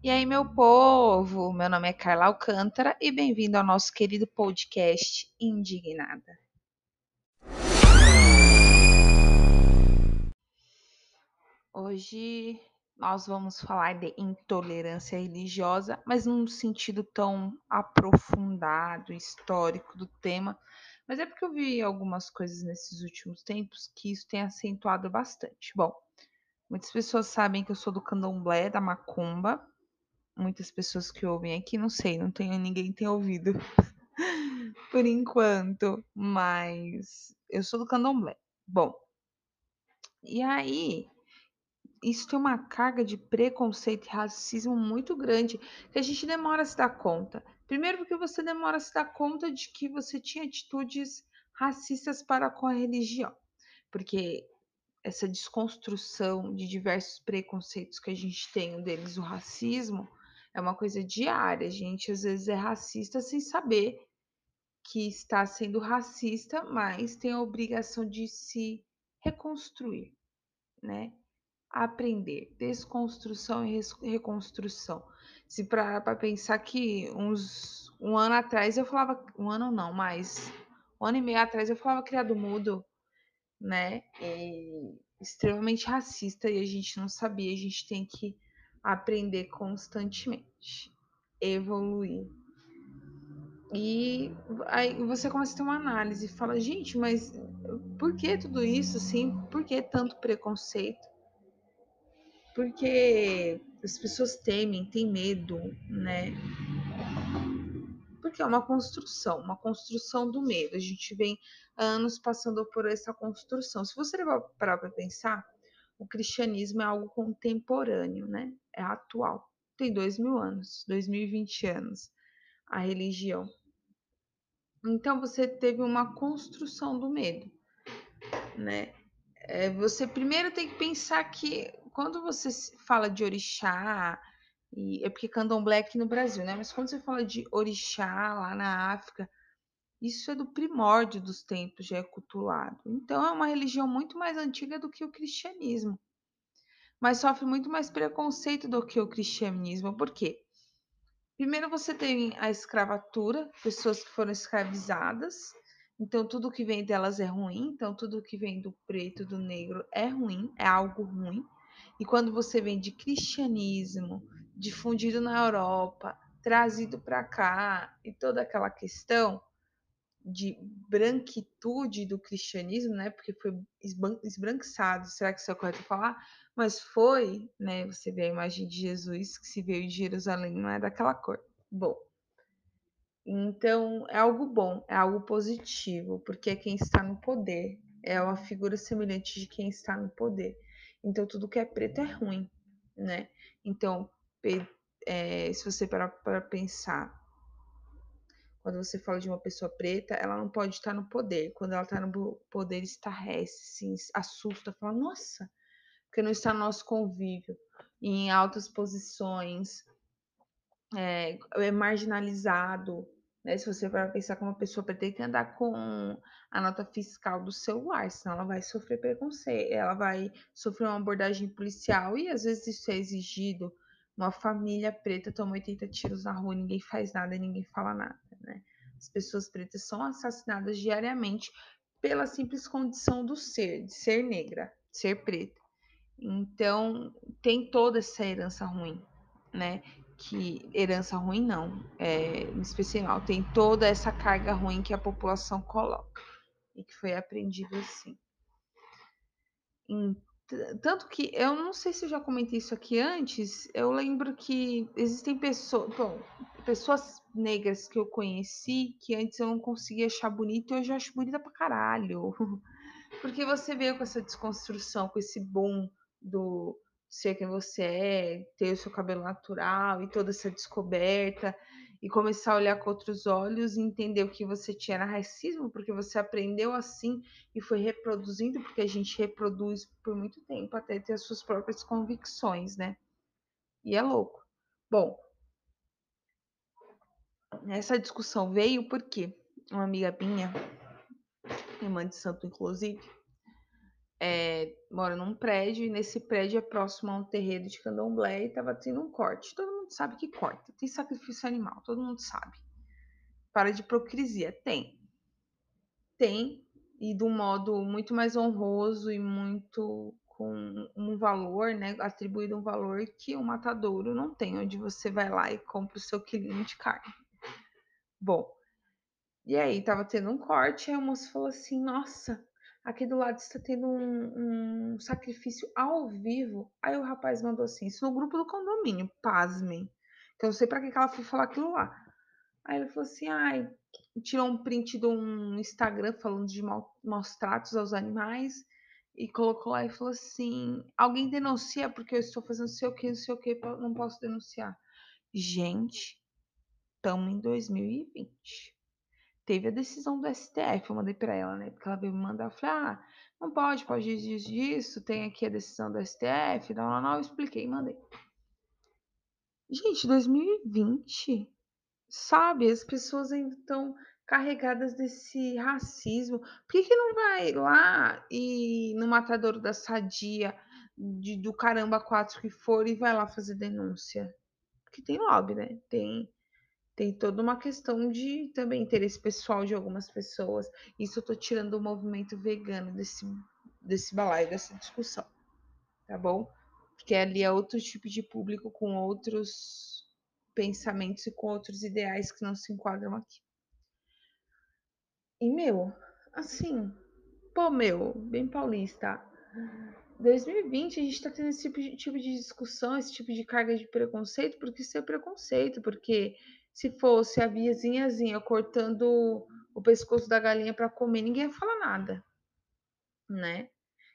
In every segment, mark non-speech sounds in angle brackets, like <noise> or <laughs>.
E aí, meu povo, meu nome é Carla Alcântara e bem-vindo ao nosso querido podcast Indignada. Hoje nós vamos falar de intolerância religiosa, mas num sentido tão aprofundado, histórico do tema. Mas é porque eu vi algumas coisas nesses últimos tempos que isso tem acentuado bastante. Bom, muitas pessoas sabem que eu sou do candomblé, da macumba. Muitas pessoas que ouvem aqui, não sei, não tenho ninguém tem ouvido <laughs> por enquanto, mas eu sou do candomblé. Bom, e aí isso tem uma carga de preconceito e racismo muito grande que a gente demora a se dar conta. Primeiro, porque você demora a se dar conta de que você tinha atitudes racistas para com a religião, porque essa desconstrução de diversos preconceitos que a gente tem, um deles o racismo, é uma coisa diária. A gente às vezes é racista sem saber que está sendo racista, mas tem a obrigação de se reconstruir, né? aprender, desconstrução e reconstrução. Se para pensar que uns um ano atrás eu falava, um ano não, mas um ano e meio atrás eu falava criado mudo, né? Extremamente racista e a gente não sabia, a gente tem que aprender constantemente, evoluir. E aí você começa a ter uma análise e fala, gente, mas por que tudo isso, assim? Por que tanto preconceito? porque as pessoas temem, têm medo, né? Porque é uma construção, uma construção do medo. A gente vem anos passando por essa construção. Se você parar para pensar, o cristianismo é algo contemporâneo, né? É atual. Tem dois mil anos, dois mil e vinte anos, a religião. Então você teve uma construção do medo, né? É, você primeiro tem que pensar que quando você fala de orixá, e é porque candomblé aqui no Brasil, né? Mas quando você fala de orixá lá na África, isso é do primórdio dos tempos, já é cultuado. Então é uma religião muito mais antiga do que o cristianismo. Mas sofre muito mais preconceito do que o cristianismo. Por quê? Primeiro você tem a escravatura, pessoas que foram escravizadas. Então tudo que vem delas é ruim. Então tudo que vem do preto, do negro é ruim, é algo ruim. E quando você vem de cristianismo difundido na Europa, trazido para cá e toda aquela questão de branquitude do cristianismo, né? Porque foi esbranquiçado, será que isso é correto falar? Mas foi, né? Você vê a imagem de Jesus que se veio de Jerusalém, não é daquela cor. Bom, então é algo bom, é algo positivo, porque é quem está no poder, é uma figura semelhante de quem está no poder. Então, tudo que é preto é ruim, né? Então, é, se você parar para pensar, quando você fala de uma pessoa preta, ela não pode estar no poder. Quando ela está no poder, estarrece, se assusta, fala, nossa, porque não está no nosso convívio. Em altas posições, é, é marginalizado, né? Se você para pensar que uma pessoa tem que andar com a nota fiscal do celular, senão ela vai sofrer preconceito, ela vai sofrer uma abordagem policial e às vezes isso é exigido. Uma família preta toma 80 tiros na rua, ninguém faz nada, ninguém fala nada? As pessoas pretas são assassinadas diariamente pela simples condição do ser, de ser negra, ser preta. Então, tem toda essa herança ruim, né? que herança ruim não, é, em especial, tem toda essa carga ruim que a população coloca e que foi aprendido assim. tanto que eu não sei se eu já comentei isso aqui antes, eu lembro que existem pessoas, bom, pessoas negras que eu conheci que antes eu não conseguia achar bonita e hoje eu acho bonita pra caralho. <laughs> Porque você veio com essa desconstrução, com esse boom do ser quem você é, ter o seu cabelo natural e toda essa descoberta e começar a olhar com outros olhos e entender o que você tinha era racismo, porque você aprendeu assim e foi reproduzindo, porque a gente reproduz por muito tempo até ter as suas próprias convicções, né? E é louco. Bom, essa discussão veio porque uma amiga minha, irmã de santo inclusive, é, mora num prédio e nesse prédio é próximo a um terreiro de candomblé e tava tendo um corte. Todo mundo sabe que corta, tem sacrifício animal, todo mundo sabe. Para de hipocrisia, tem. Tem, e de um modo muito mais honroso e muito com um valor, né, atribuído um valor que o matadouro não tem, onde você vai lá e compra o seu quilinho de carne. Bom, e aí tava tendo um corte, e a moça falou assim, nossa, aqui do lado está tendo um, um sacrifício ao vivo. Aí o rapaz mandou assim, isso no grupo do condomínio, pasmem, que eu não sei para que, que ela foi falar aquilo lá. Aí ele falou assim, ai, tirou um print de um Instagram falando de maus tratos aos animais e colocou lá e falou assim: alguém denuncia porque eu estou fazendo sei o que, não sei o que, não posso denunciar. Gente, estamos em 2020. Teve a decisão do STF, eu mandei para ela, né? Porque ela veio me mandar, eu falei, ah, não pode, pode disso, disso, tem aqui a decisão do STF, não, não, não, eu expliquei, mandei. Gente, 2020, sabe? As pessoas ainda estão carregadas desse racismo. Por que, que não vai lá e no matadouro da sadia, de, do caramba quatro que for, e vai lá fazer denúncia? Porque tem lobby, né? Tem, tem toda uma questão de também interesse pessoal de algumas pessoas. Isso eu tô tirando o movimento vegano desse, desse balaio, dessa discussão. Tá bom? Porque ali é outro tipo de público com outros pensamentos e com outros ideais que não se enquadram aqui. E, meu, assim, pô, meu, bem paulista. 2020 a gente tá tendo esse tipo de, tipo de discussão, esse tipo de carga de preconceito, porque isso é preconceito, porque se fosse a vizinhazinha cortando o pescoço da galinha para comer, ninguém ia falar nada, né?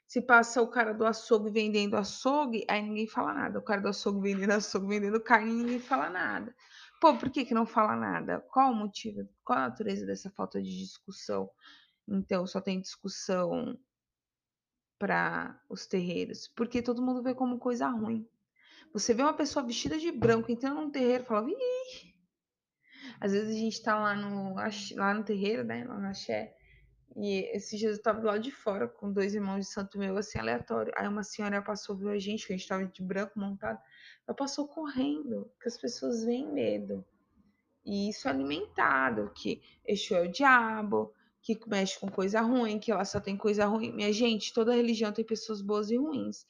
Se passa o cara do açougue vendendo açougue, aí ninguém fala nada. O cara do açougue vendendo açougue, vendendo carne, ninguém fala nada. Pô, por que, que não fala nada? Qual o motivo? Qual a natureza dessa falta de discussão? Então, só tem discussão para os terreiros, porque todo mundo vê como coisa ruim. Você vê uma pessoa vestida de branco entrando num terreiro e fala, Ih! Às vezes a gente tá lá no, lá no terreiro, né, lá na Xé, e esses dias eu tava do lado de fora com dois irmãos de santo meu, assim, aleatório. Aí uma senhora passou, viu a gente, que a gente tava de branco montado, ela passou correndo, porque as pessoas veem medo. E isso é alimentado, que Exu é o diabo, que mexe com coisa ruim, que ela só tem coisa ruim. Minha gente, toda religião tem pessoas boas e ruins.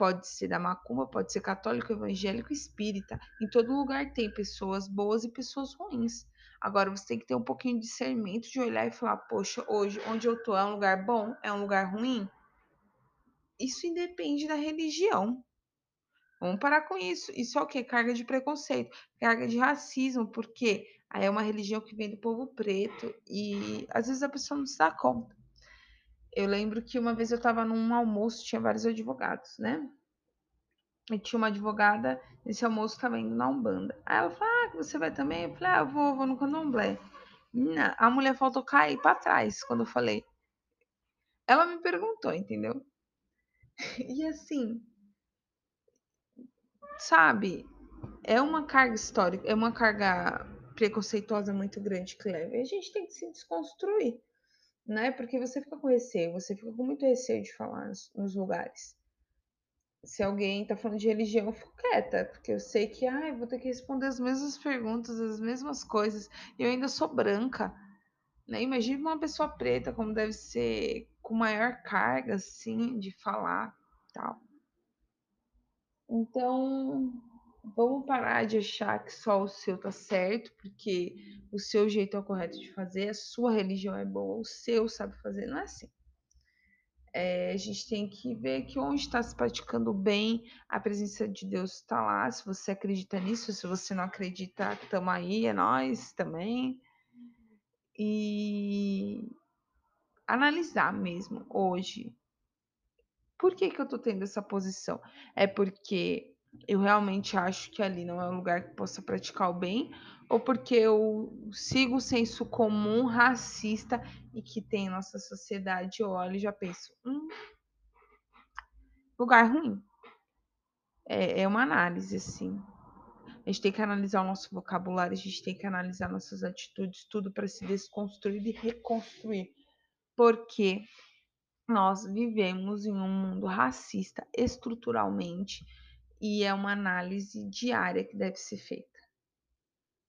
Pode ser da macumba, pode ser católico, evangélico, espírita. Em todo lugar tem pessoas boas e pessoas ruins. Agora você tem que ter um pouquinho de discernimento de olhar e falar: poxa, hoje onde eu tô é um lugar bom? É um lugar ruim? Isso independe da religião. Vamos parar com isso. Isso é o quê? Carga de preconceito, carga de racismo, porque aí é uma religião que vem do povo preto e às vezes a pessoa não se dá conta. Eu lembro que uma vez eu estava num almoço, tinha vários advogados, né? E tinha uma advogada, nesse almoço estava indo na Umbanda. Aí ela falou: Ah, você vai também? Eu falei: Ah, eu vou, vou no candomblé. A mulher faltou cair para trás quando eu falei. Ela me perguntou, entendeu? <laughs> E assim, sabe, é uma carga histórica, é uma carga preconceituosa muito grande que leva. E a gente tem que se desconstruir, né? Porque você fica com receio, você fica com muito receio de falar nos, nos lugares. Se alguém tá falando de religião, eu fico quieta, porque eu sei que ah, eu vou ter que responder as mesmas perguntas, as mesmas coisas, e eu ainda sou branca. Né? Imagina uma pessoa preta como deve ser, com maior carga, assim, de falar tal. Então, vamos parar de achar que só o seu tá certo, porque o seu jeito é o correto de fazer, a sua religião é boa, o seu sabe fazer. Não é assim. É, a gente tem que ver que onde está se praticando bem, a presença de Deus está lá. Se você acredita nisso, se você não acredita, estamos aí, é nós também. E analisar mesmo hoje. Por que, que eu tô tendo essa posição? É porque eu realmente acho que ali não é um lugar que possa praticar o bem, ou porque eu sigo o senso comum racista e que tem em nossa sociedade, eu olho e já penso, hum, lugar ruim. É, é uma análise, assim. A gente tem que analisar o nosso vocabulário, a gente tem que analisar nossas atitudes, tudo para se desconstruir e reconstruir. Porque nós vivemos em um mundo racista estruturalmente e é uma análise diária que deve ser feita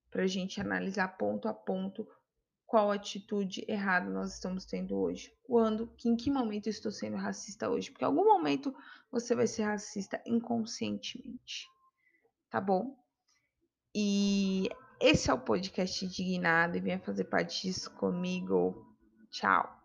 para a gente analisar ponto a ponto qual atitude errada nós estamos tendo hoje. Quando, que, em que momento eu estou sendo racista hoje? Porque em algum momento você vai ser racista inconscientemente. Tá bom? E esse é o podcast Indignado e venha fazer parte disso comigo. Tchau.